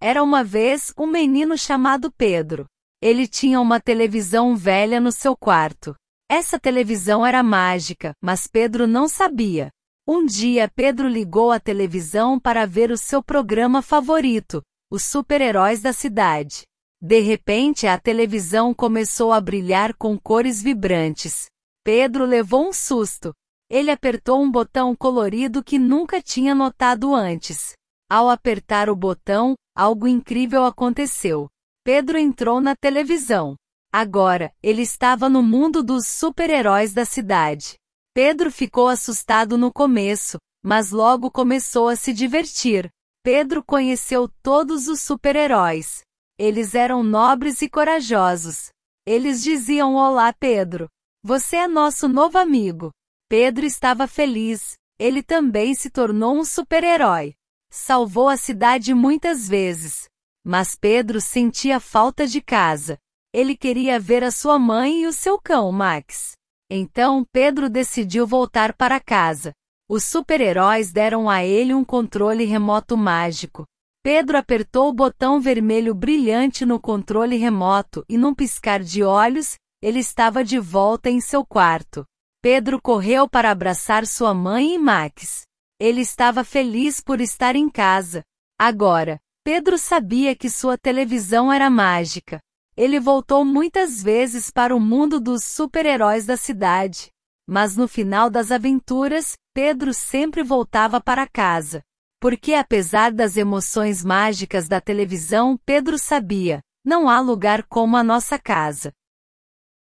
Era uma vez um menino chamado Pedro. Ele tinha uma televisão velha no seu quarto. Essa televisão era mágica, mas Pedro não sabia. Um dia Pedro ligou a televisão para ver o seu programa favorito, os super-heróis da cidade. De repente a televisão começou a brilhar com cores vibrantes. Pedro levou um susto. Ele apertou um botão colorido que nunca tinha notado antes. Ao apertar o botão, algo incrível aconteceu. Pedro entrou na televisão. Agora, ele estava no mundo dos super-heróis da cidade. Pedro ficou assustado no começo, mas logo começou a se divertir. Pedro conheceu todos os super-heróis. Eles eram nobres e corajosos. Eles diziam Olá, Pedro. Você é nosso novo amigo. Pedro estava feliz. Ele também se tornou um super-herói. Salvou a cidade muitas vezes. Mas Pedro sentia falta de casa. Ele queria ver a sua mãe e o seu cão, Max. Então Pedro decidiu voltar para casa. Os super-heróis deram a ele um controle remoto mágico. Pedro apertou o botão vermelho brilhante no controle remoto e num piscar de olhos, ele estava de volta em seu quarto. Pedro correu para abraçar sua mãe e Max. Ele estava feliz por estar em casa. Agora, Pedro sabia que sua televisão era mágica. Ele voltou muitas vezes para o mundo dos super-heróis da cidade. Mas no final das aventuras, Pedro sempre voltava para casa. Porque apesar das emoções mágicas da televisão, Pedro sabia, não há lugar como a nossa casa.